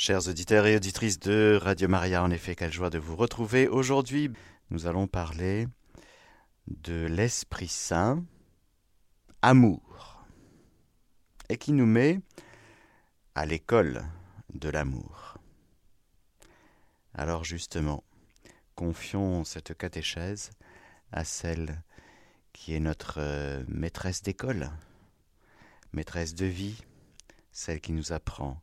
Chers auditeurs et auditrices de Radio Maria, en effet, quelle joie de vous retrouver. Aujourd'hui, nous allons parler de l'Esprit Saint, amour, et qui nous met à l'école de l'amour. Alors justement, confions cette catéchèse à celle qui est notre euh, maîtresse d'école, maîtresse de vie, celle qui nous apprend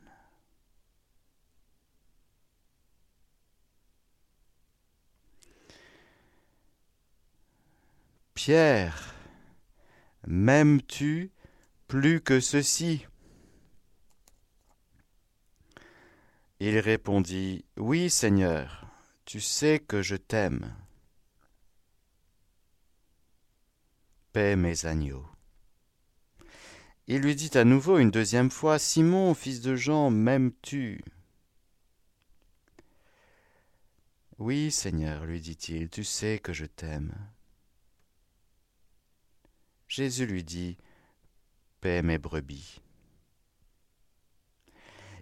Pierre, m'aimes-tu plus que ceci? Il répondit, Oui, Seigneur, tu sais que je t'aime. Paix mes agneaux. Il lui dit à nouveau une deuxième fois, Simon, fils de Jean, m'aimes-tu? Oui, Seigneur, lui dit-il, tu sais que je t'aime. Jésus lui dit, Paix mes brebis.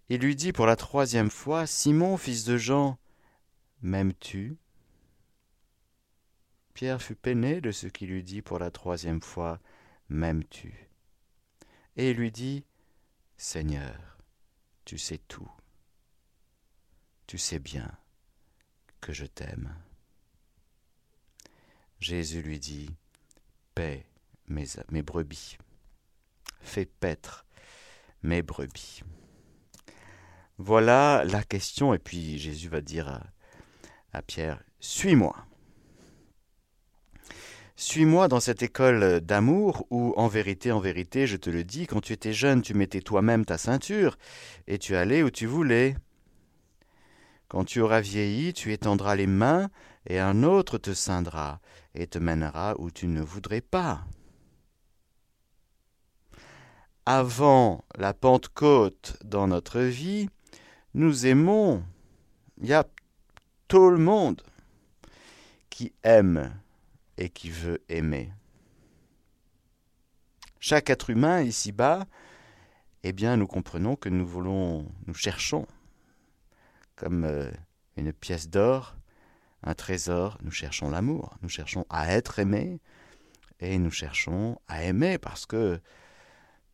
Il lui dit pour la troisième fois, Simon, fils de Jean, m'aimes-tu? Pierre fut peiné de ce qu'il lui dit pour la troisième fois, M'aimes-tu? Et il lui dit, Seigneur, tu sais tout. Tu sais bien que je t'aime. Jésus lui dit, Paix mes, brebis. Fais paître mes brebis. Voilà la question, et puis Jésus va dire à, Pierre, Suis-moi. Suis-moi dans cette école d'amour où, en vérité, en vérité, je te le dis, quand tu étais jeune, tu mettais toi-même ta ceinture, et tu allais où tu voulais. Quand tu auras vieilli, tu étendras les mains, et un autre te ceindra, et te mènera où tu ne voudrais pas avant la Pentecôte dans notre vie, nous aimons. Il y a tout le monde qui aime et qui veut aimer. Chaque être humain ici-bas, eh bien, nous comprenons que nous voulons, nous cherchons, comme euh, une pièce d'or, un trésor, nous cherchons l'amour, nous cherchons à être aimés et nous cherchons à aimer parce que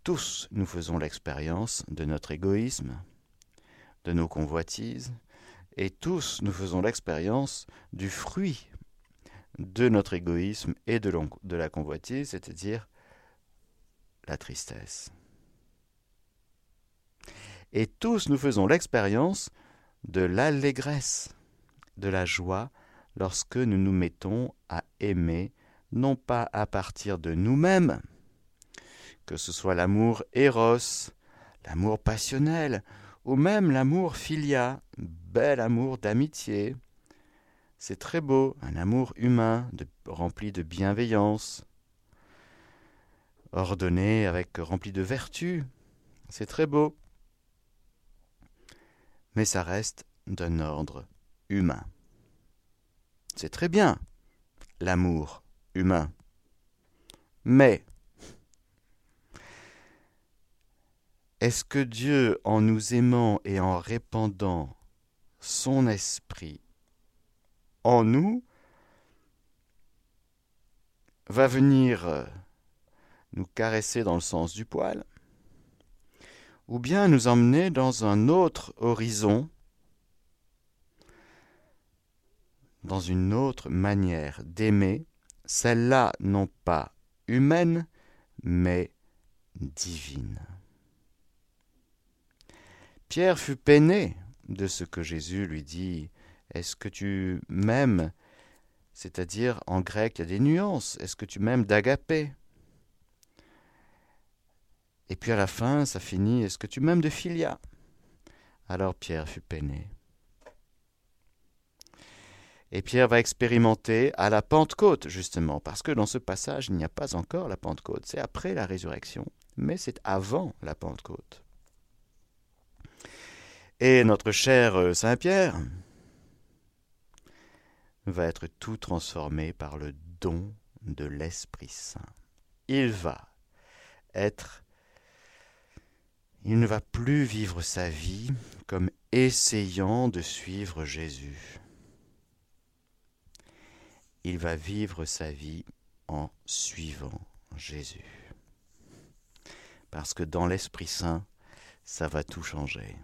tous nous faisons l'expérience de notre égoïsme, de nos convoitises, et tous nous faisons l'expérience du fruit de notre égoïsme et de, la convoitise, c'est-à-dire la tristesse. Et tous nous faisons l'expérience de l'allégresse, de la joie, lorsque nous nous mettons à aimer, non pas à partir de nous-mêmes, que ce soit l'amour éros, l'amour passionnel, ou même l'amour filia, bel amour d'amitié. C'est très beau, un amour humain, rempli de bienveillance, ordonné avec rempli de vertu. C'est très beau. Mais ça reste d'un ordre humain. C'est très bien, l'amour humain. Mais Est-ce que Dieu, en nous aimant et en répandant son esprit en nous, va venir euh, nous caresser dans le sens du poil, ou bien nous emmener dans un autre horizon, dans une autre manière d'aimer, celle-là non pas humaine, mais divine. Pierre fut peiné de ce que Jésus lui dit. Est-ce que tu m'aimes? C'est-à-dire, en grec, il y a des nuances. Est-ce que tu m'aimes d'agapé? Et puis à la fin, ça finit, est-ce que tu m'aimes de filia? Alors Pierre fut peiné. Et Pierre va expérimenter à la Pentecôte, justement, parce que dans ce passage, il n'y a pas encore la Pentecôte. C'est après la résurrection, mais c'est avant la Pentecôte. Et notre cher euh, Saint Pierre va être tout transformé par le don de l'Esprit Saint. Il va être il ne va plus vivre sa vie comme essayant de suivre Jésus. Il va vivre sa vie en suivant Jésus. Parce que dans l'Esprit Saint, ça va tout changer.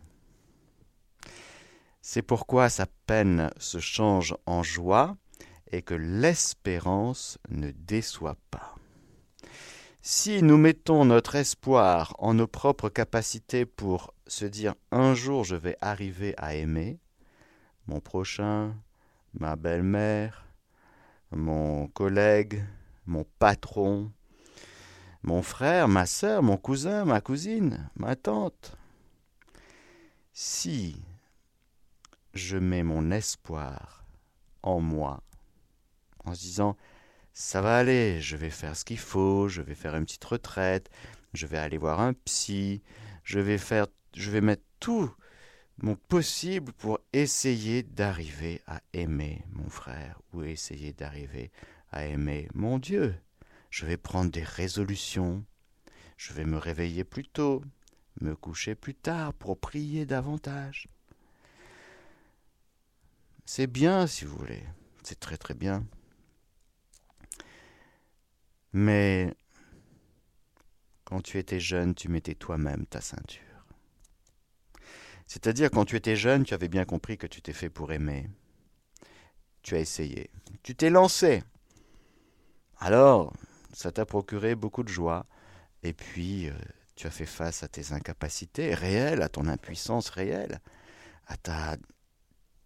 C'est pourquoi sa peine se change en joie et que l'espérance ne déçoit pas. Si nous mettons notre espoir en nos propres capacités pour se dire un jour je vais arriver à aimer mon prochain, ma belle-mère, mon collègue, mon patron, mon frère, ma sœur, mon cousin, ma cousine, ma tante. Si je mets mon espoir en moi, en se disant ça va aller, je vais faire ce qu'il faut, je vais faire une petite retraite, je vais aller voir un psy, je vais faire je vais mettre tout mon possible pour essayer d'arriver à aimer mon frère ou essayer d'arriver à aimer mon Dieu. Je vais prendre des résolutions, je vais me réveiller plus tôt, me coucher plus tard pour prier davantage. C'est bien si vous voulez, c'est très très bien. Mais quand tu étais jeune, tu mettais toi-même ta ceinture. C'est-à-dire quand tu étais jeune, tu avais bien compris que tu t'es fait pour aimer. Tu as essayé. Tu t'es lancé. Alors, ça t'a procuré beaucoup de joie. Et puis, euh, tu as fait face à tes incapacités réelles, à ton impuissance réelle, à ta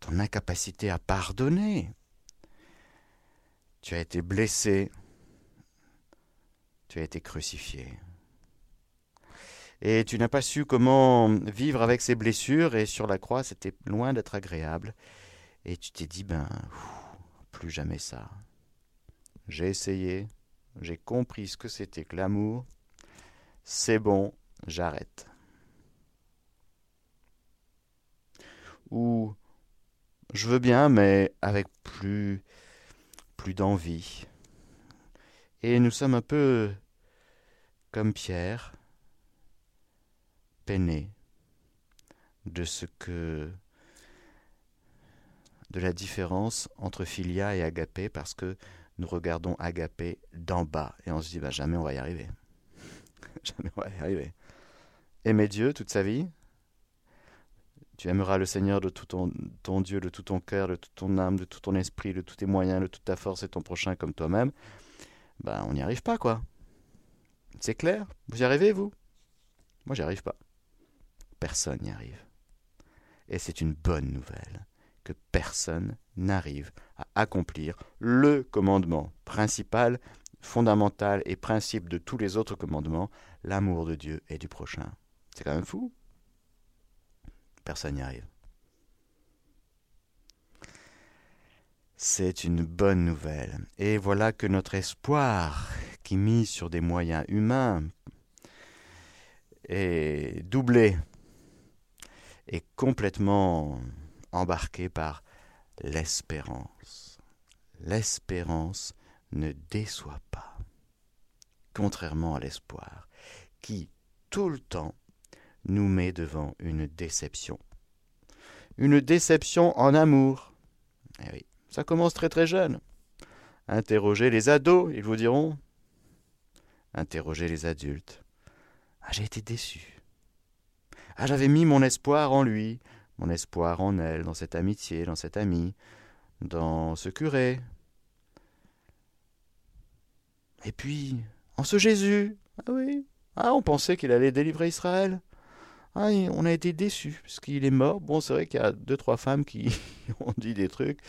ton incapacité à pardonner. Tu as été blessé, tu as été crucifié. Et tu n'as pas su comment vivre avec ces blessures, et sur la croix, c'était loin d'être agréable. Et tu t'es dit, ben, plus jamais ça. J'ai essayé, j'ai compris ce que c'était que l'amour, c'est bon, j'arrête. Ou je veux bien, mais avec plus, d'envie. Et nous sommes un peu comme Pierre, peinés de ce que de la différence entre Philia et Agapé parce que nous regardons Agapé d'en bas et on se dit bah, jamais on va y arriver. jamais on va y arriver. Aimer Dieu toute sa vie. Tu aimeras le Seigneur de tout ton, ton Dieu, de tout ton cœur, de toute ton âme, de tout ton esprit, de tous tes moyens, de toute ta force et ton prochain comme toi-même. Ben, on n'y arrive pas, quoi. C'est clair Vous y arrivez, vous? Moi, j'y arrive pas. Personne n'y arrive. Et c'est une bonne nouvelle que personne n'arrive à accomplir le commandement principal, fondamental et principe de tous les autres commandements, l'amour de Dieu et du prochain. C'est quand même fou. Personne n'y arrive. C'est une bonne nouvelle. Et voilà que notre espoir, qui mise sur des moyens humains, est doublé, est complètement embarqué par l'espérance. L'espérance ne déçoit pas, contrairement à l'espoir, qui tout le temps nous met devant une déception. Une déception en amour. Eh oui, ça commence très très jeune. Interrogez les ados, ils vous diront. Interrogez les adultes. Ah, j'ai été déçu. Ah, j'avais mis mon espoir en lui, mon espoir en elle, dans cette amitié, dans cet ami, dans ce curé. Et puis, en ce Jésus. Ah oui. Ah, on pensait qu'il allait délivrer Israël. Ah, on a été déçus, parce qu'il est mort. Bon, c'est vrai qu'il y a deux, trois femmes qui ont dit des trucs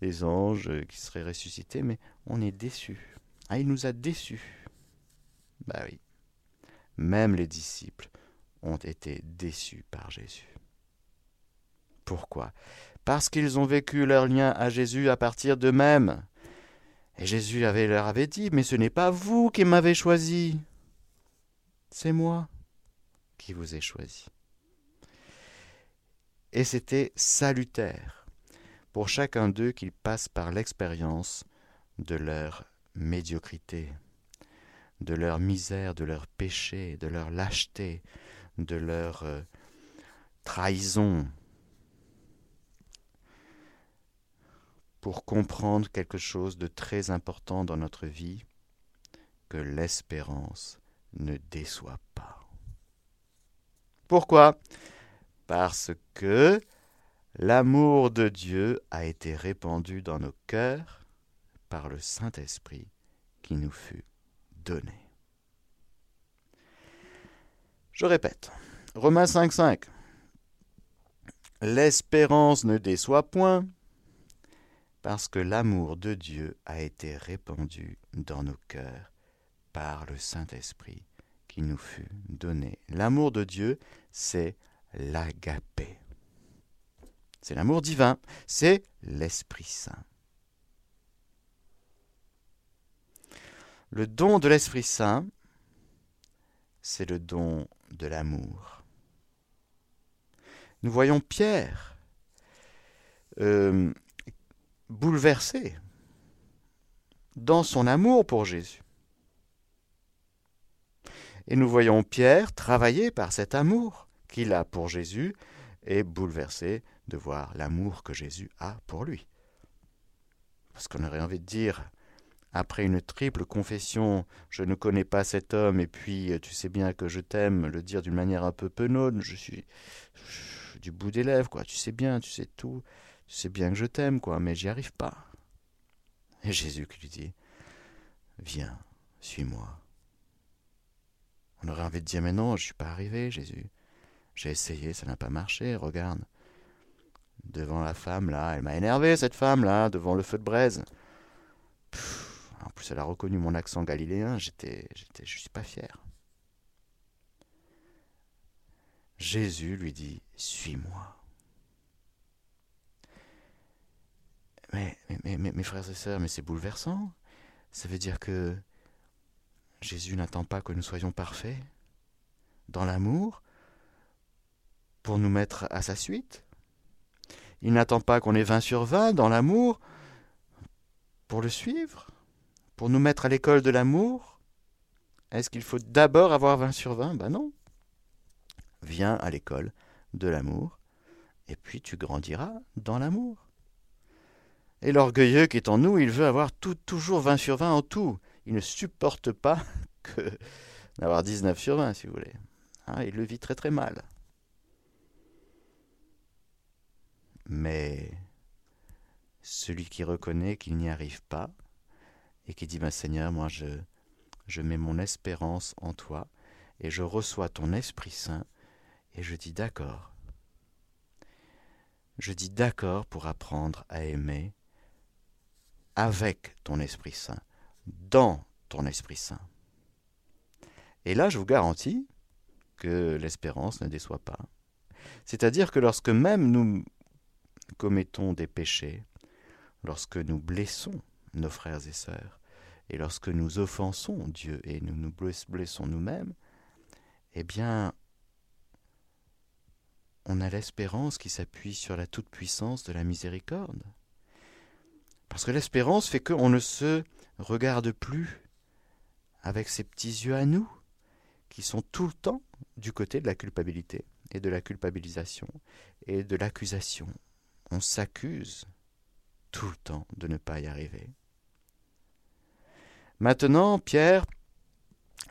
des anges qui seraient ressuscités, mais on est déçu. Ah, il nous a déçus. Bah oui. Même les disciples ont été déçus par Jésus. Pourquoi? Parce qu'ils ont vécu leur lien à Jésus à partir d'eux-mêmes. Et Jésus avait, leur avait dit, mais ce n'est pas vous qui m'avez choisi, c'est moi qui vous ai choisi. Et c'était salutaire pour chacun d'eux qu'ils passent par l'expérience de leur médiocrité, de leur misère, de leur péché, de leur lâcheté, de leur euh, trahison, pour comprendre quelque chose de très important dans notre vie, que l'espérance ne déçoit pas. Pourquoi? Parce que l'amour de Dieu a été répandu dans nos cœurs par le Saint-Esprit qui nous fut donné. Je répète, Romains 5.5. L'espérance ne déçoit point, parce que l'amour de Dieu a été répandu dans nos cœurs par le Saint-Esprit nous fut donné. L'amour de Dieu, c'est l'agapé. C'est l'amour divin, c'est l'Esprit Saint. Le don de l'Esprit Saint, c'est le don de l'amour. Nous voyons Pierre euh, bouleversé dans son amour pour Jésus. Et nous voyons Pierre travailler par cet amour qu'il a pour Jésus et bouleversé de voir l'amour que Jésus a pour lui. Parce qu'on aurait envie de dire, après une triple confession, je ne connais pas cet homme, et puis tu sais bien que je t'aime, le dire d'une manière un peu penaude, je suis, du bout des lèvres, quoi, tu sais bien, tu sais tout, tu sais bien que je t'aime, quoi, mais j'y arrive pas. Et Jésus qui lui dit, viens, suis-moi. On aurait envie de dire, mais non, je suis pas arrivé, Jésus. J'ai essayé, ça n'a pas marché, regarde. Devant la femme, là, elle m'a énervé, cette femme, là, devant le feu de braise. en plus, elle a reconnu mon accent galiléen, j'étais, j'étais, je suis pas fier. Jésus lui dit, suis-moi. Mais, mais, mais, mes frères et sœurs, mais c'est bouleversant. Ça veut dire que Jésus n'attend pas que nous soyons parfaits dans l'amour pour nous mettre à sa suite. Il n'attend pas qu'on ait 20 sur 20 dans l'amour pour le suivre, pour nous mettre à l'école de l'amour. Est-ce qu'il faut d'abord avoir 20 sur 20 Ben non. Viens à l'école de l'amour, et puis tu grandiras dans l'amour. Et l'orgueilleux qui est en nous, il veut avoir toujours 20 sur 20 en tout. Il ne supporte pas que d'avoir 19 sur 20, si vous voulez. Hein, il le vit très très mal. Mais celui qui reconnaît qu'il n'y arrive pas et qui dit, ma Seigneur, moi je, je mets mon espérance en toi et je reçois ton Esprit Saint et je dis d'accord. Je dis d'accord pour apprendre à aimer avec ton Esprit Saint, dans ton Esprit Saint. Et là, je vous garantis que l'espérance ne déçoit pas. C'est-à-dire que lorsque même nous commettons des péchés, lorsque nous blessons nos frères et sœurs, et lorsque nous offensons Dieu et nous nous blessons nous-mêmes, eh bien, on a l'espérance qui s'appuie sur la toute-puissance de la miséricorde. Parce que l'espérance fait qu'on ne se regarde plus avec ses petits yeux à nous, qui sont tout le temps du côté de la culpabilité et de la culpabilisation et de l'accusation. On s'accuse tout le temps de ne pas y arriver. Maintenant, Pierre,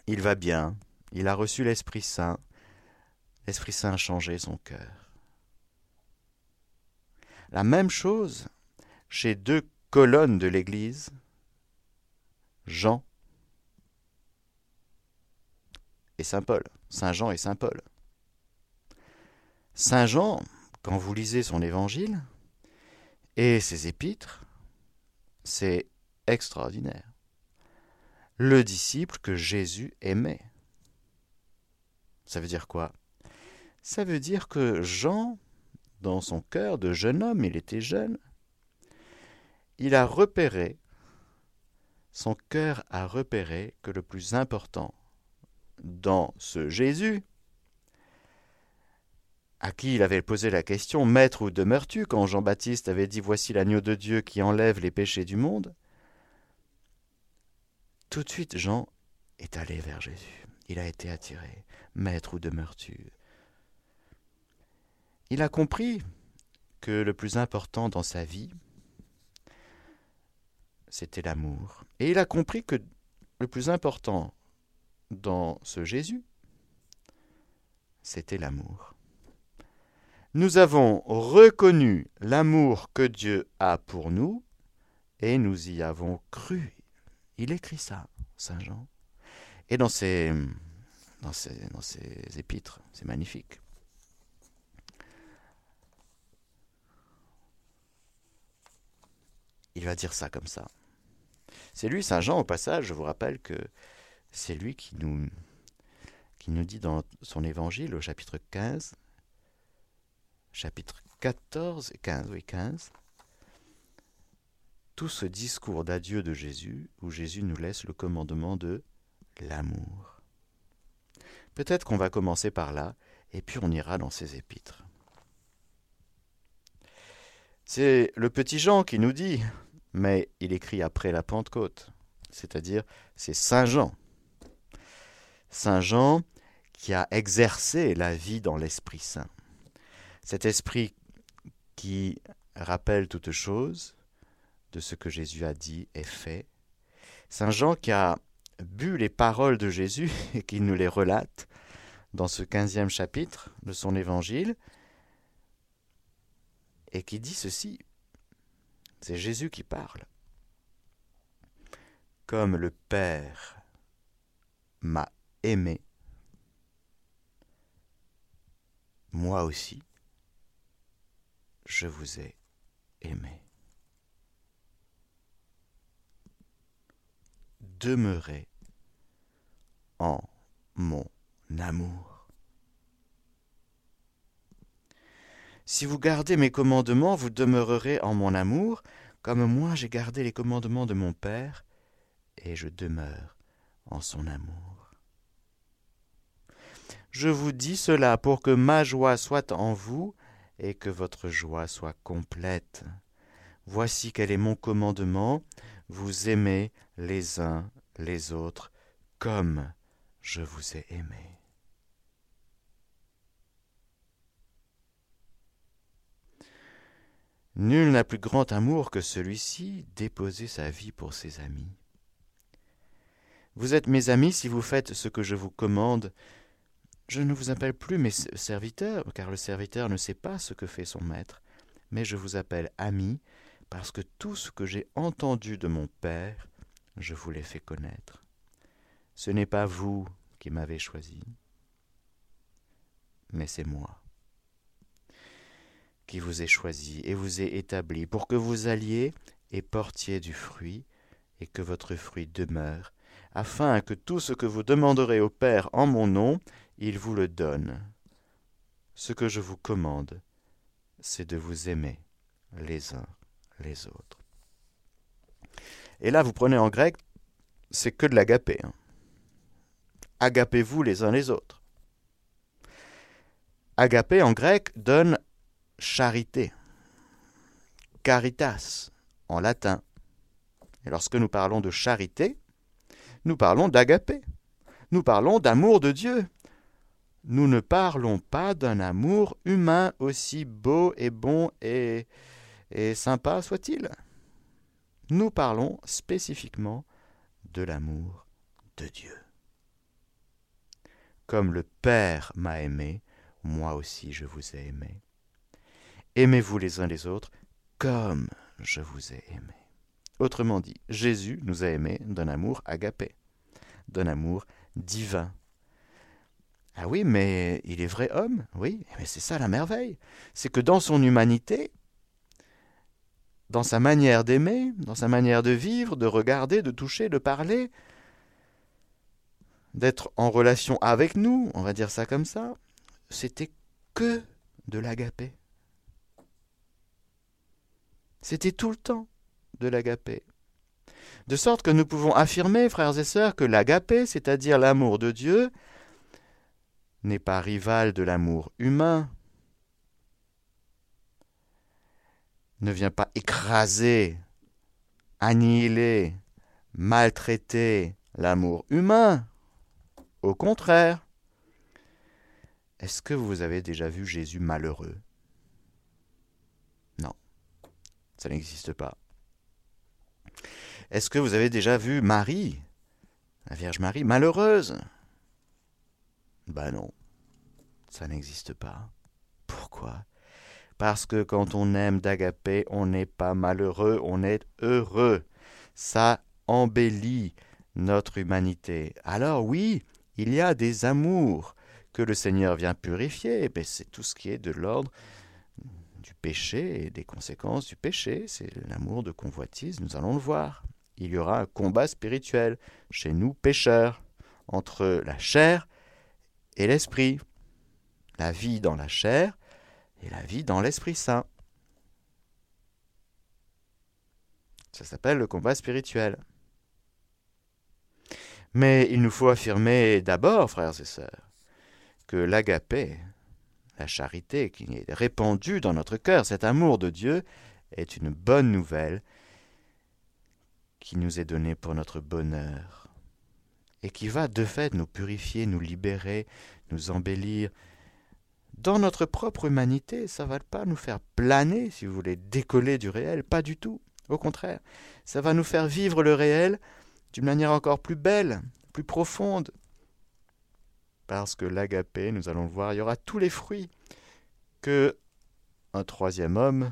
il va bien, il a reçu l'Esprit Saint, l'Esprit Saint a changé son cœur. La même chose chez deux colonne de l'Église, Jean et Saint Paul, Saint Jean et Saint Paul. Saint Jean, quand vous lisez son évangile et ses épîtres, c'est extraordinaire. Le disciple que Jésus aimait. Ça veut dire quoi? Ça veut dire que Jean dans son cœur de jeune homme, il était jeune, il a repéré, son cœur a repéré que le plus important dans ce Jésus, à qui il avait posé la question Maître, où demeures-tu? quand Jean-Baptiste avait dit Voici l'agneau de Dieu qui enlève les péchés du monde Tout de suite, Jean est allé vers Jésus. Il a été attiré. Maître, où demeures-tu? Il a compris que le plus important dans sa vie, c'était l'amour. Et il a compris que le plus important dans ce Jésus, c'était l'amour. Nous avons reconnu l'amour que Dieu a pour nous et nous y avons cru. Il écrit ça, Saint Jean. Et dans ses, dans épîtres, c'est magnifique. Il va dire ça comme ça. C'est lui, Saint Jean, au passage, je vous rappelle que c'est lui qui nous, dit dans son évangile au chapitre 15, chapitre 14 et 15, oui 15, tout ce discours d'adieu de Jésus, où Jésus nous laisse le commandement de l'amour. Peut-être qu'on va commencer par là, et puis on ira dans ses épîtres. C'est le petit Jean qui nous dit, mais il écrit après la Pentecôte, c'est-à-dire c'est Saint Jean. Saint Jean qui a exercé la vie dans l'Esprit Saint. Cet esprit qui rappelle toute chose de ce que Jésus a dit et fait. Saint Jean qui a bu les paroles de Jésus et qui nous les relate dans ce quinzième chapitre de son évangile et qui dit ceci. C'est Jésus qui parle. Comme le Père m'a aimé, moi aussi, je vous ai aimé. Demeurez en mon amour. Si vous gardez mes commandements, vous demeurerez en mon amour, comme moi j'ai gardé les commandements de mon Père, et je demeure en son amour. Je vous dis cela pour que ma joie soit en vous et que votre joie soit complète. Voici quel est mon commandement, vous aimez les uns les autres comme je vous ai aimé. Nul n'a plus grand amour que celui-ci, déposer sa vie pour ses amis. Vous êtes mes amis si vous faites ce que je vous commande. Je ne vous appelle plus mes serviteurs, car le serviteur ne sait pas ce que fait son maître, mais je vous appelle amis, parce que tout ce que j'ai entendu de mon Père, je vous l'ai fait connaître. Ce n'est pas vous qui m'avez choisi, mais c'est moi qui vous ai choisi et vous ai établi pour que vous alliez et portiez du fruit, et que votre fruit demeure, afin que tout ce que vous demanderez au Père en mon nom, il vous le donne. Ce que je vous commande, c'est de vous aimer les uns les autres. Et là, vous prenez en grec, c'est que de l'agapé. Hein. Agapez-vous les uns les autres. Agapé en grec donne charité, caritas en latin. Et lorsque nous parlons de charité, nous parlons d'agapé. Nous parlons d'amour de Dieu. Nous ne parlons pas d'un amour humain aussi beau et bon et, et sympa soit-il. Nous parlons spécifiquement de l'amour de Dieu. Comme le Père m'a aimé, moi aussi je vous ai aimé. Aimez-vous les uns les autres comme je vous ai aimé. Autrement dit, Jésus nous a aimés d'un amour agapé, d'un amour divin. Ah oui, mais il est vrai homme, oui, mais c'est ça la merveille. C'est que dans son humanité, dans sa manière d'aimer, dans sa manière de vivre, de regarder, de toucher, de parler, d'être en relation avec nous, on va dire ça comme ça, c'était que de l'agapé. C'était tout le temps de l'agapé. De sorte que nous pouvons affirmer, frères et sœurs, que l'agapé, c'est-à-dire l'amour de Dieu, n'est pas rival de l'amour humain, ne vient pas écraser, annihiler, maltraiter l'amour humain. Au contraire, est-ce que vous avez déjà vu Jésus malheureux Non, ça n'existe pas. Est-ce que vous avez déjà vu Marie, la Vierge Marie, malheureuse? Ben non, ça n'existe pas. Pourquoi? Parce que quand on aime d'agapé, on n'est pas malheureux, on est heureux. Ça embellit notre humanité. Alors oui, il y a des amours que le Seigneur vient purifier, mais c'est tout ce qui est de l'ordre péché et des conséquences du péché, c'est l'amour de convoitise, nous allons le voir. Il y aura un combat spirituel chez nous pécheurs entre la chair et l'esprit, la vie dans la chair et la vie dans l'Esprit Saint. Ça s'appelle le combat spirituel. Mais il nous faut affirmer d'abord, frères et sœurs, que l'agapé, la charité qui est répandue dans notre cœur, cet amour de Dieu, est une bonne nouvelle qui nous est donnée pour notre bonheur et qui va de fait nous purifier, nous libérer, nous embellir. Dans notre propre humanité, ça ne va pas nous faire planer, si vous voulez, décoller du réel, pas du tout. Au contraire, ça va nous faire vivre le réel d'une manière encore plus belle, plus profonde. Parce que l'agapé, nous allons le voir, il y aura tous les fruits que un troisième homme,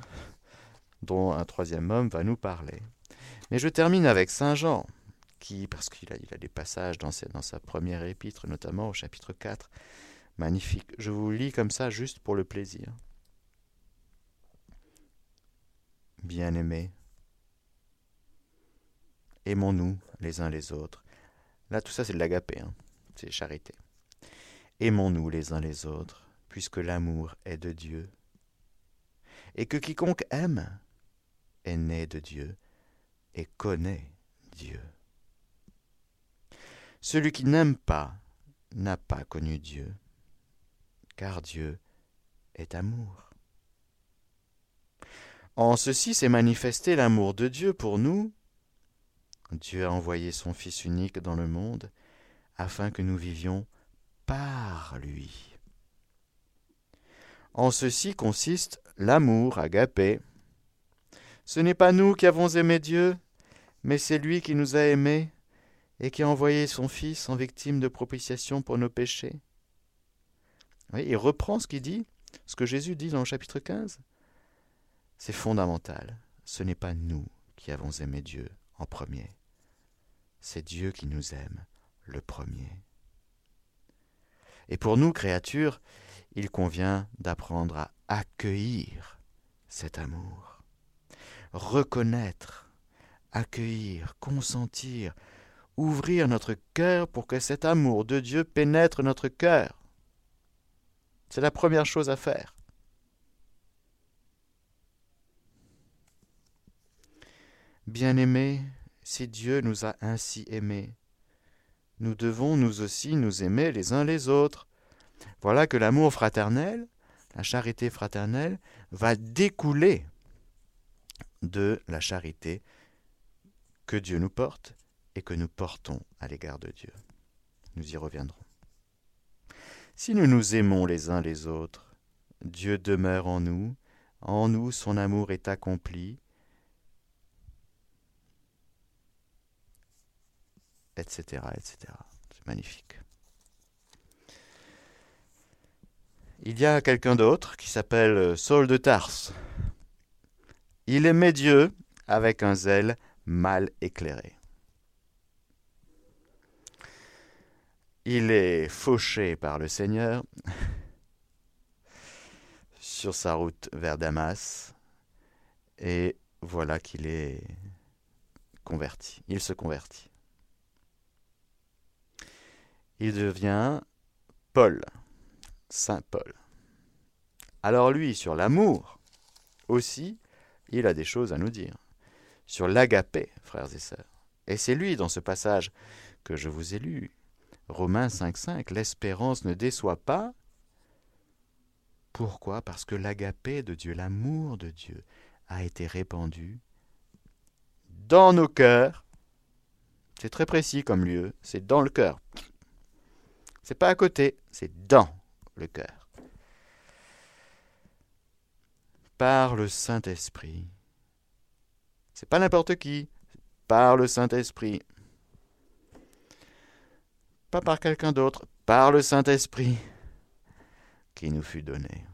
dont un troisième homme va nous parler. Mais je termine avec Saint Jean, qui, parce qu'il a, des passages dans sa, dans sa première épître, notamment au chapitre 4, magnifique. Je vous lis comme ça juste pour le plaisir. Bien-aimés, Aimons-nous les uns les autres. Là, tout ça, c'est de l'agapé, hein. c'est charité. Aimons-nous les uns les autres, puisque l'amour est de Dieu. Et que quiconque aime est né de Dieu et connaît Dieu. Celui qui n'aime pas n'a pas connu Dieu, car Dieu est amour. En ceci s'est manifesté l'amour de Dieu pour nous, Dieu a envoyé son Fils unique dans le monde afin que nous vivions par lui. En ceci consiste l'amour agapé. Ce n'est pas nous qui avons aimé Dieu, mais c'est lui qui nous a aimés et qui a envoyé son Fils en victime de propitiation pour nos péchés. il reprend ce qu'il dit, ce que Jésus dit dans le chapitre 15. C'est fondamental. Ce n'est pas nous qui avons aimé Dieu en premier. C'est Dieu qui nous aime le premier. Et pour nous, créatures, il convient d'apprendre à accueillir cet amour, reconnaître, accueillir, consentir, ouvrir notre cœur pour que cet amour de Dieu pénètre notre cœur. C'est la première chose à faire. Bien-aimés, si Dieu nous a ainsi aimés, nous devons nous aussi nous aimer les uns les autres. Voilà que l'amour fraternel, la charité fraternelle, va découler de la charité que Dieu nous porte et que nous portons à l'égard de Dieu. Nous y reviendrons. Si nous nous aimons les uns les autres, Dieu demeure en nous, en nous son amour est accompli, etc. etc. C'est magnifique. Il y a quelqu'un d'autre qui s'appelle Saul de Tarse. Il aimait Dieu avec un zèle mal éclairé. Il est fauché par le Seigneur sur sa route vers Damas et voilà qu'il est converti. Il se convertit il devient Paul, Saint Paul. Alors lui, sur l'amour, aussi, il a des choses à nous dire sur l'agapé, frères et sœurs. Et c'est lui, dans ce passage que je vous ai lu, Romains 5.5, l'espérance ne déçoit pas. Pourquoi? Parce que l'agapé de Dieu, l'amour de Dieu, a été répandu dans nos cœurs. C'est très précis comme lieu, c'est dans le cœur. C'est pas à côté, c'est dans le cœur. Par le Saint-Esprit. C'est pas n'importe qui, par le Saint-Esprit. Pas par quelqu'un d'autre, par le Saint-Esprit qui nous fut donné.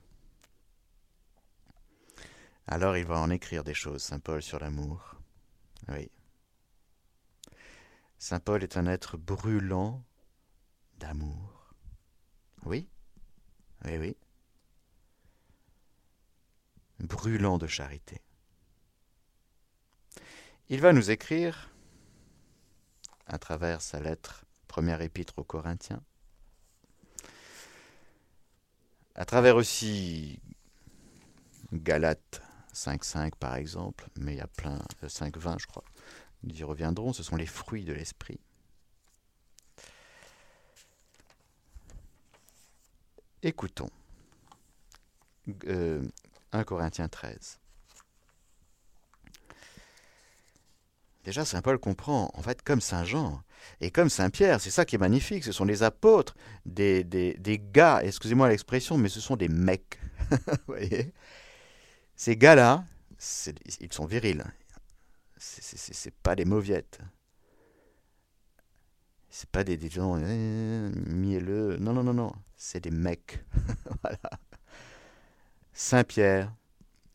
Alors il va en écrire des choses, Saint Paul, sur l'amour. Oui. Saint Paul est un être brûlant d'amour. Oui, oui, oui. Brûlant de charité. Il va nous écrire, à travers sa lettre, première épître aux Corinthiens, à travers aussi Galates 5.5 par exemple, mais il y a plein, 5.20 je crois, nous y reviendrons, ce sont les fruits de l'esprit. Écoutons. 1 euh, Corinthiens 13. Déjà, Saint Paul comprend, en fait, comme Saint Jean et comme Saint Pierre, c'est ça qui est magnifique, ce sont des apôtres, des, des, des gars, excusez-moi l'expression, mais ce sont des mecs. Vous voyez? Ces gars-là, ils sont virils. C'est pas des mauviettes. C'est pas des, gens euh, mielleux. Non, non, non, non. C'est des mecs. voilà. Saint Pierre,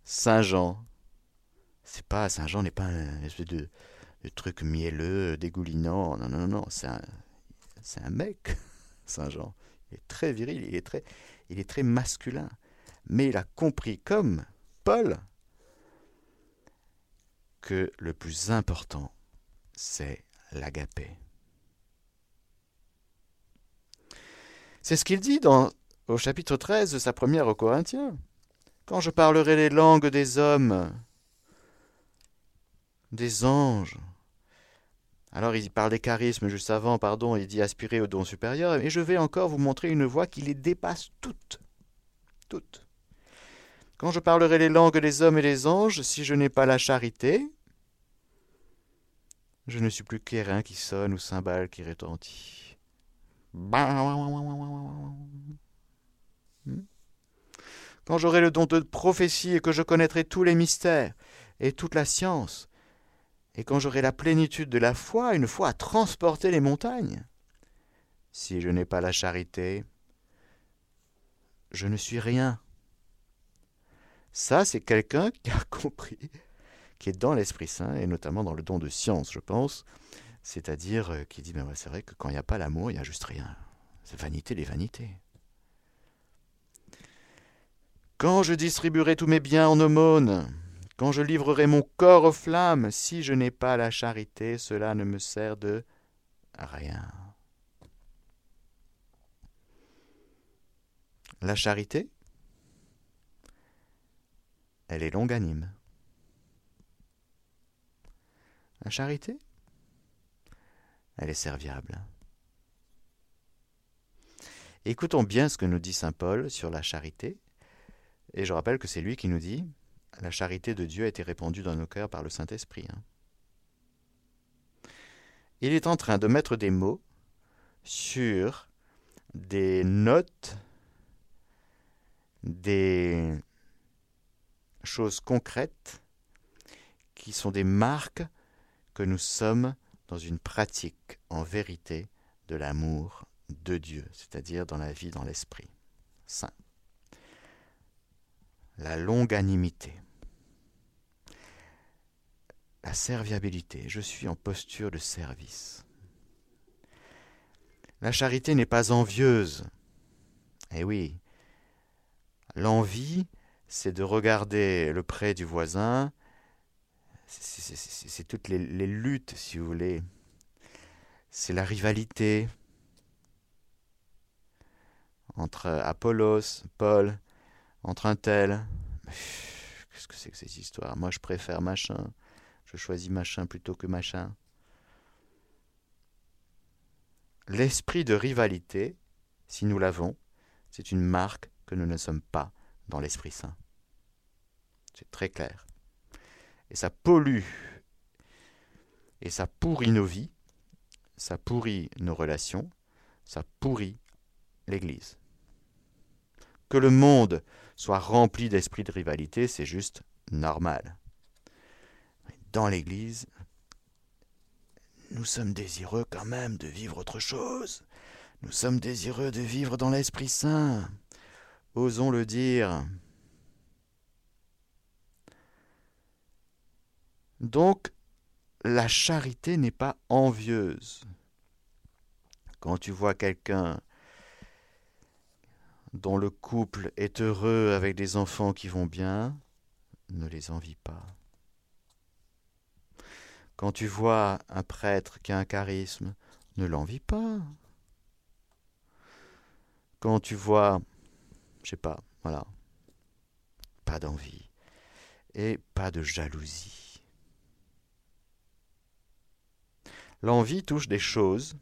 Saint Jean. C'est pas Saint Jean n'est pas un espèce de truc mielleux, dégoulinant. Non, non, non, non, c'est un, un mec, Saint-Jean. Il est très viril, il est très, il est très masculin. Mais il a compris, comme Paul, que le plus important, c'est l'agapé. C'est ce qu'il dit dans, au chapitre 13 de sa première aux Corinthiens. Quand je parlerai les langues des hommes, des anges, alors il parle des charismes juste avant, pardon, il dit aspirer au don supérieur, et je vais encore vous montrer une voie qui les dépasse toutes. Toutes. Quand je parlerai les langues des hommes et des anges, si je n'ai pas la charité, je ne suis plus qu'airain qui sonne ou cymbale qui retentit. Quand j'aurai le don de prophétie et que je connaîtrai tous les mystères et toute la science, et quand j'aurai la plénitude de la foi, une foi à transporter les montagnes. Si je n'ai pas la charité, je ne suis rien. Ça, c'est quelqu'un qui a compris, qui est dans l'Esprit Saint, et notamment dans le don de science, je pense, c'est-à-dire euh, qui dit, ben c'est vrai que quand il n'y a pas l'amour, il n'y a juste rien. C'est vanité des vanités. Quand je distribuerai tous mes biens en aumône, quand je livrerai mon corps aux flammes, si je n'ai pas la charité, cela ne me sert de rien. La charité, elle est longanime. La charité, elle est serviable. Écoutons bien ce que nous dit Saint Paul sur la charité, et je rappelle que c'est lui qui nous dit la charité de Dieu a été répandue dans nos cœurs par le Saint-Esprit. Hein. Il est en train de mettre des mots sur des notes, des choses concrètes qui sont des marques que nous sommes dans une pratique en vérité de l'amour de Dieu, c'est-à-dire dans la vie dans l'esprit saint. La longanimité la serviabilité. Je suis en posture de service. La charité n'est pas envieuse. Eh oui, l'envie, c'est de regarder le prêt du voisin, c'est toutes les, luttes, si vous voulez. C'est la rivalité entre Apollos, Paul, entre un tel. Qu'est-ce que c'est que ces histoires? Moi, je préfère machin. Je choisis machin plutôt que machin. L'esprit de rivalité, si nous l'avons, c'est une marque que nous ne sommes pas dans l'Esprit Saint. C'est très clair. Et ça pollue et ça pourrit nos vies, ça pourrit nos relations, ça pourrit l'Église. Que le monde soit rempli d'esprit de rivalité, c'est juste normal. Dans l'Église, nous sommes désireux quand même de vivre autre chose. Nous sommes désireux de vivre dans l'Esprit Saint. Osons le dire. Donc, la charité n'est pas envieuse. Quand tu vois quelqu'un dont le couple est heureux avec des enfants qui vont bien, ne les envie pas. Quand tu vois un prêtre qui a un charisme, ne l'envie pas. Quand tu vois, je sais pas, voilà, pas d'envie et pas de jalousie. L'envie touche des choses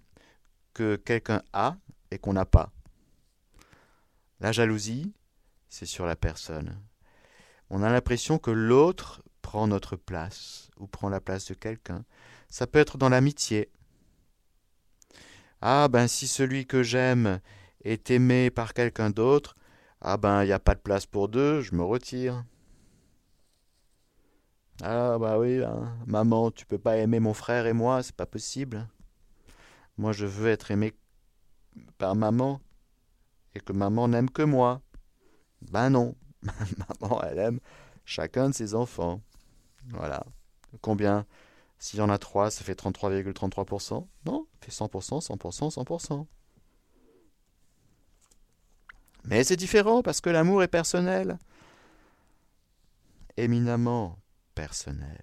que quelqu'un a et qu'on n'a pas. La jalousie, c'est sur la personne. On a l'impression que l'autre prend notre place ou prend la place de quelqu'un. Ça peut être dans l'amitié. Ah ben si celui que j'aime est aimé par quelqu'un d'autre, ah ben il n'y a pas de place pour deux, je me retire. Ah bah oui, hein. maman, tu peux pas aimer mon frère et moi, c'est pas possible. Moi je veux être aimé par maman et que maman n'aime que moi. Ben non, maman elle aime chacun de ses enfants. Voilà. Combien? S'il y en a trois, ça fait 33,33%. Non, ça fait 100%, 100%, 100%. Mais c'est différent parce que l'amour est personnel. Éminemment personnel.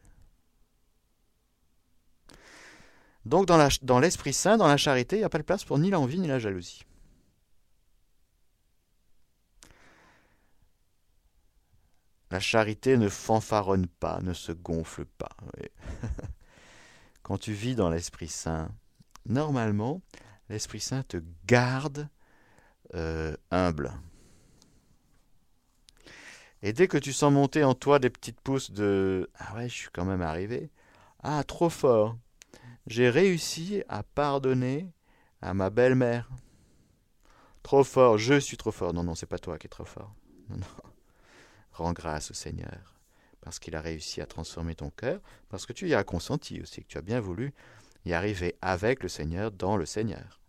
Donc dans l'Esprit Saint, dans la charité, il n'y a pas de place pour ni l'envie ni la jalousie. La charité ne fanfaronne pas, ne se gonfle pas. Quand tu vis dans l'Esprit Saint, normalement, l'Esprit Saint te garde euh, humble. Et dès que tu sens monter en toi des petites pousses de Ah ouais, je suis quand même arrivé. Ah, trop fort. J'ai réussi à pardonner à ma belle-mère. Trop fort, je suis trop fort. Non, non, c'est pas toi qui es trop fort. Non, non. Rends grâce au Seigneur, parce qu'il a réussi à transformer ton cœur, parce que tu y as consenti aussi, que tu as bien voulu y arriver avec le Seigneur, dans le Seigneur.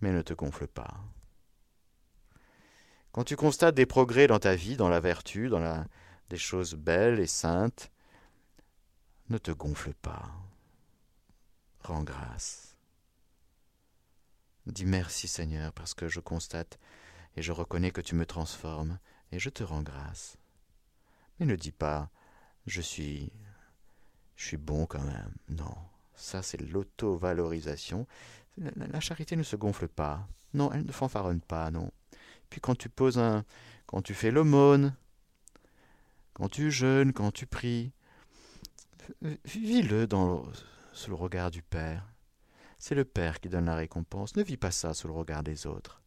Mais ne te gonfle pas. Quand tu constates des progrès dans ta vie, dans la vertu, dans la, des choses belles et saintes, ne te gonfle pas. Rends grâce. Dis merci Seigneur parce que je constate et je reconnais que tu me transformes et je te rends grâce. Mais ne dis pas je suis je suis bon quand même. Non, ça c'est l'auto-valorisation. La, charité ne se gonfle pas. Non, elle ne fanfaronne pas, non. Puis quand tu poses un quand tu fais l'aumône, quand tu jeûnes, quand tu pries, vis-le sous le regard du Père. C'est le Père qui donne la récompense. Ne vis pas ça sous le regard des autres.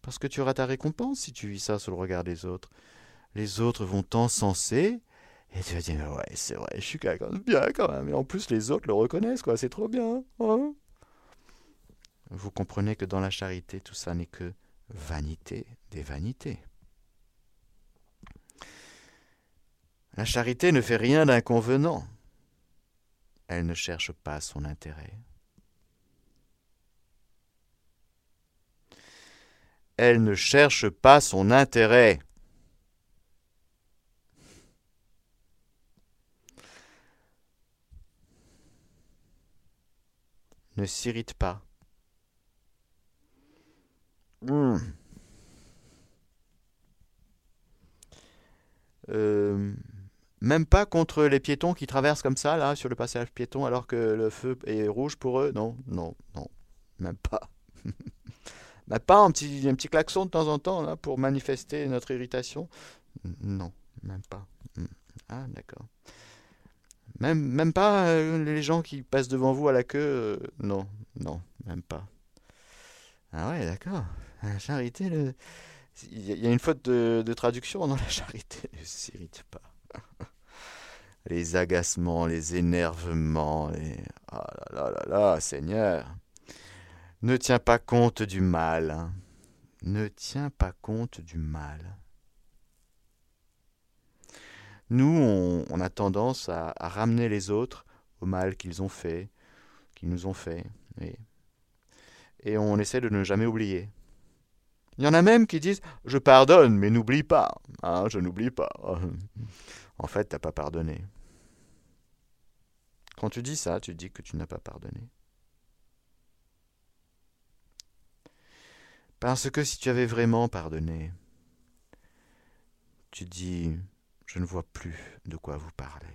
Parce que tu auras ta récompense si tu vis ça sous le regard des autres. Les autres vont t'encenser, et tu vas dire, ouais, c'est vrai, je suis de bien quand même. Et en plus, les autres le reconnaissent, quoi, c'est trop bien. Hein. Vous comprenez que dans la charité, tout ça n'est que vanité des vanités. La charité ne fait rien d'inconvenant. Elle ne cherche pas son intérêt. elle ne cherche pas son intérêt. Ne s'irrite pas. Hmm. Euh, même pas contre les piétons qui traversent comme ça, là, sur le passage piéton, alors que le feu est rouge pour eux? Non, non, non, même pas. Bah, pas un petit, un petit klaxon de temps en temps là, pour manifester notre irritation? Non, même pas. Hmm. Ah, d'accord. Même, même pas euh, les gens qui passent devant vous à la queue euh, Non, non, même pas. Ah ouais, d'accord. La charité, il y a une faute de, traduction dans la charité. Ne s'irrite pas. Les agacements, les énervements, les... Ah là là là là, Seigneur. Ne tiens pas compte du mal. Hein. Ne tiens pas compte du mal. Nous, on, a tendance à, ramener les autres au mal qu'ils ont fait, qu'ils nous ont fait. Et, on essaie de ne jamais oublier. Il y en a même qui disent Je pardonne, mais n'oublie pas. Hein, je n'oublie pas. en fait, tu n'as pas pardonné. Quand tu dis ça, tu dis que tu n'as pas pardonné. Parce que si tu avais vraiment pardonné, tu dis je ne vois plus de quoi vous parlez.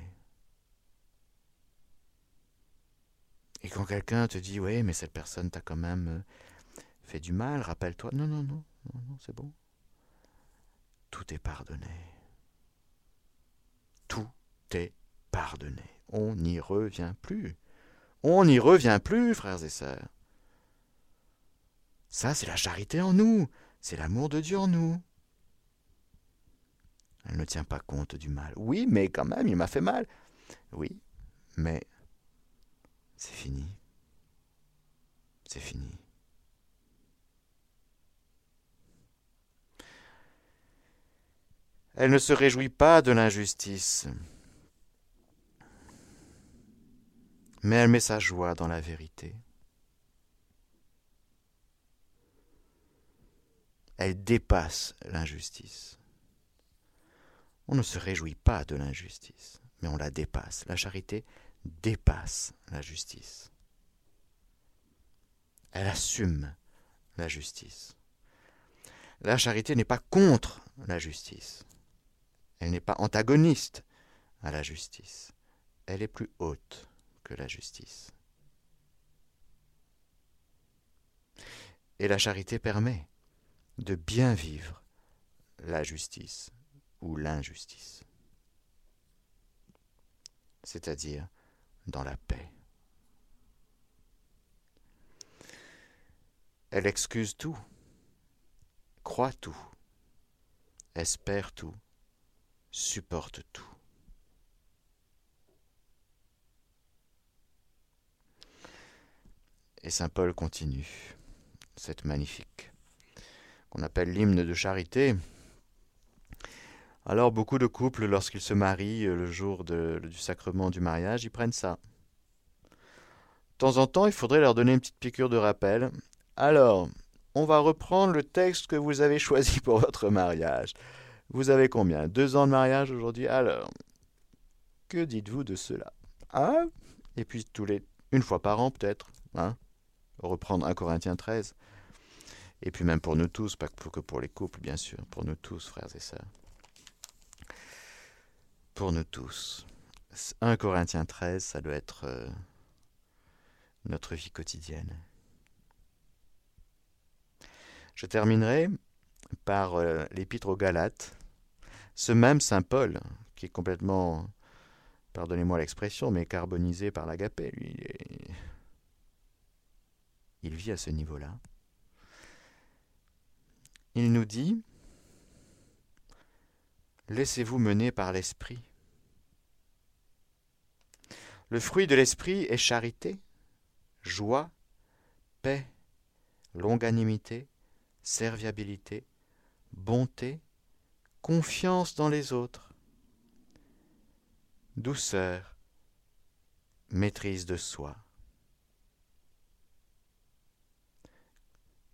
Et quand quelqu'un te dit Oui, mais cette personne t'a quand même euh, fait du mal, rappelle-toi. Non, non, non, non, non, c'est bon. Tout est pardonné. Tout est pardonné. On n'y revient plus. On n'y revient plus, frères et sœurs. Ça, c'est la charité en nous. C'est l'amour de Dieu en nous. Elle ne tient pas compte du mal. Oui, mais quand même, il m'a fait mal. Oui, mais c'est fini. C'est fini. Elle ne se réjouit pas de l'injustice, mais elle met sa joie dans la vérité. Elle dépasse l'injustice. On ne se réjouit pas de l'injustice, mais on la dépasse. La charité dépasse la justice. Elle assume la justice. La charité n'est pas contre la justice. Elle n'est pas antagoniste à la justice. Elle est plus haute que la justice. Et la charité permet de bien vivre la justice ou l'injustice, c'est-à-dire dans la paix. Elle excuse tout, croit tout, espère tout, supporte tout. Et Saint Paul continue, cette magnifique, qu'on appelle l'hymne de charité, alors beaucoup de couples, lorsqu'ils se marient euh, le jour du sacrement du mariage, ils prennent ça. De temps en temps, il faudrait leur donner une petite piqûre de rappel. Alors, on va reprendre le texte que vous avez choisi pour votre mariage. Vous avez combien? Deux ans de mariage aujourd'hui? Alors, que dites-vous de cela? Ah Et puis tous les une fois par an peut-être, hein? Reprendre un Corinthiens 13. Et puis même pour nous tous, pas que pour les couples, bien sûr, pour nous tous, frères et sœurs pour nous tous. 1 Corinthiens 13, ça doit être euh, notre vie quotidienne. Je terminerai par euh, l'épître aux Galates, ce même Saint Paul, qui est complètement, pardonnez-moi l'expression, mais carbonisé par l'agapé, lui, il vit à ce niveau-là. Il nous dit, Laissez-vous mener par l'Esprit. Le fruit de l'esprit est charité, joie, paix, longanimité, serviabilité, bonté, confiance dans les autres, douceur, maîtrise de soi.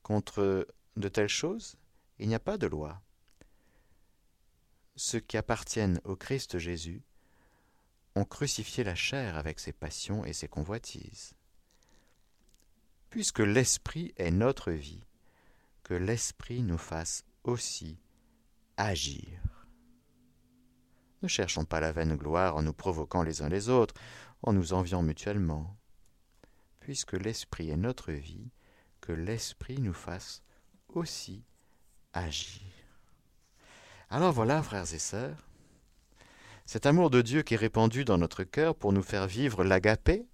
Contre de telles choses, il n'y a pas de loi. Ceux qui appartiennent au Christ Jésus ont crucifié la chair avec ses passions et ses convoitises. Puisque l'Esprit est notre vie, que l'Esprit nous fasse aussi agir. Ne cherchons pas la vaine gloire en nous provoquant les uns les autres, en nous enviant mutuellement. Puisque l'Esprit est notre vie, que l'Esprit nous fasse aussi agir. Alors voilà, frères et sœurs, cet amour de Dieu qui est répandu dans notre cœur pour nous faire vivre l'agapé,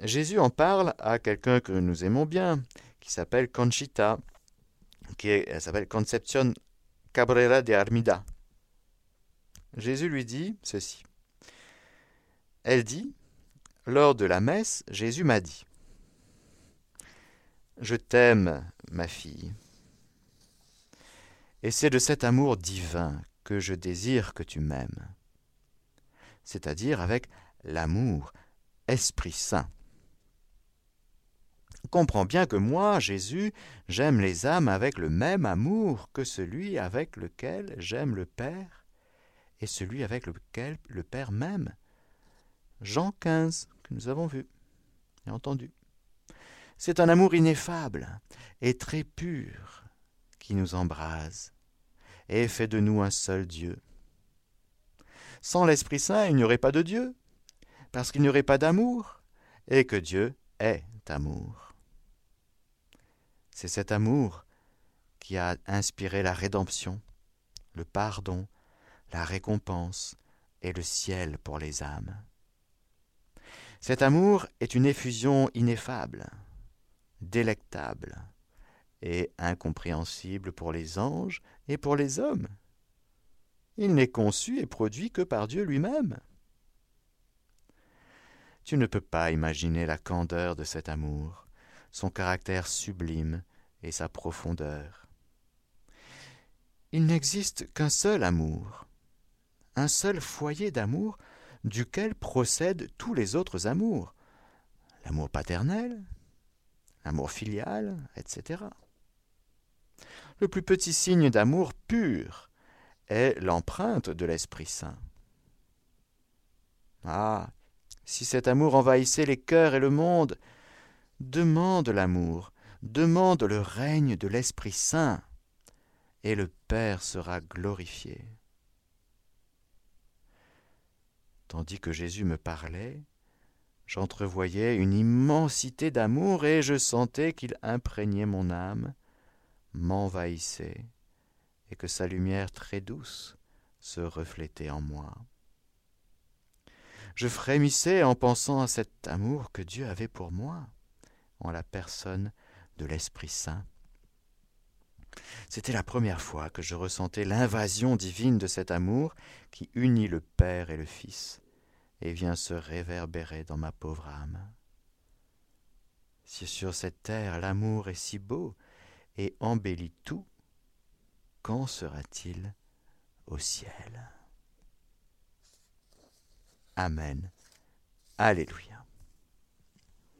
Jésus en parle à quelqu'un que nous aimons bien, qui s'appelle Conchita, qui s'appelle Concepción Cabrera de Armida. Jésus lui dit ceci. Elle dit, lors de la messe, Jésus m'a dit, Je t'aime, ma fille, et c'est de cet amour divin que je désire que tu m'aimes, c'est-à-dire avec l'amour, Esprit Saint. Comprends bien que moi, Jésus, j'aime les âmes avec le même amour que celui avec lequel j'aime le Père et celui avec lequel le Père m'aime. Jean 15, que nous avons vu et entendu. C'est un amour ineffable et très pur qui nous embrase et fait de nous un seul Dieu. Sans l'Esprit Saint, il n'y aurait pas de Dieu, parce qu'il n'y aurait pas d'amour, et que Dieu est amour. C'est cet amour qui a inspiré la rédemption, le pardon, la récompense et le ciel pour les âmes. Cet amour est une effusion ineffable, délectable et incompréhensible pour les anges et pour les hommes. Il n'est conçu et produit que par Dieu lui-même. Tu ne peux pas imaginer la candeur de cet amour, son caractère sublime et sa profondeur. Il n'existe qu'un seul amour, un seul foyer d'amour duquel procèdent tous les autres amours, l'amour paternel, l'amour filial, etc. Le plus petit signe d'amour pur est l'empreinte de l'Esprit Saint. Ah, si cet amour envahissait les cœurs et le monde, demande l'amour, demande le règne de l'Esprit Saint, et le Père sera glorifié. Tandis que Jésus me parlait, j'entrevoyais une immensité d'amour et je sentais qu'il imprégnait mon âme, m'envahissait, et que sa lumière très douce se reflétait en moi. Je frémissais en pensant à cet amour que Dieu avait pour moi, en la personne de l'Esprit Saint. C'était la première fois que je ressentais l'invasion divine de cet amour qui unit le Père et le Fils et vient se réverbérer dans ma pauvre âme. Si sur cette terre l'amour est si beau et embellit tout, quand sera-t-il au ciel? Amen. Alléluia.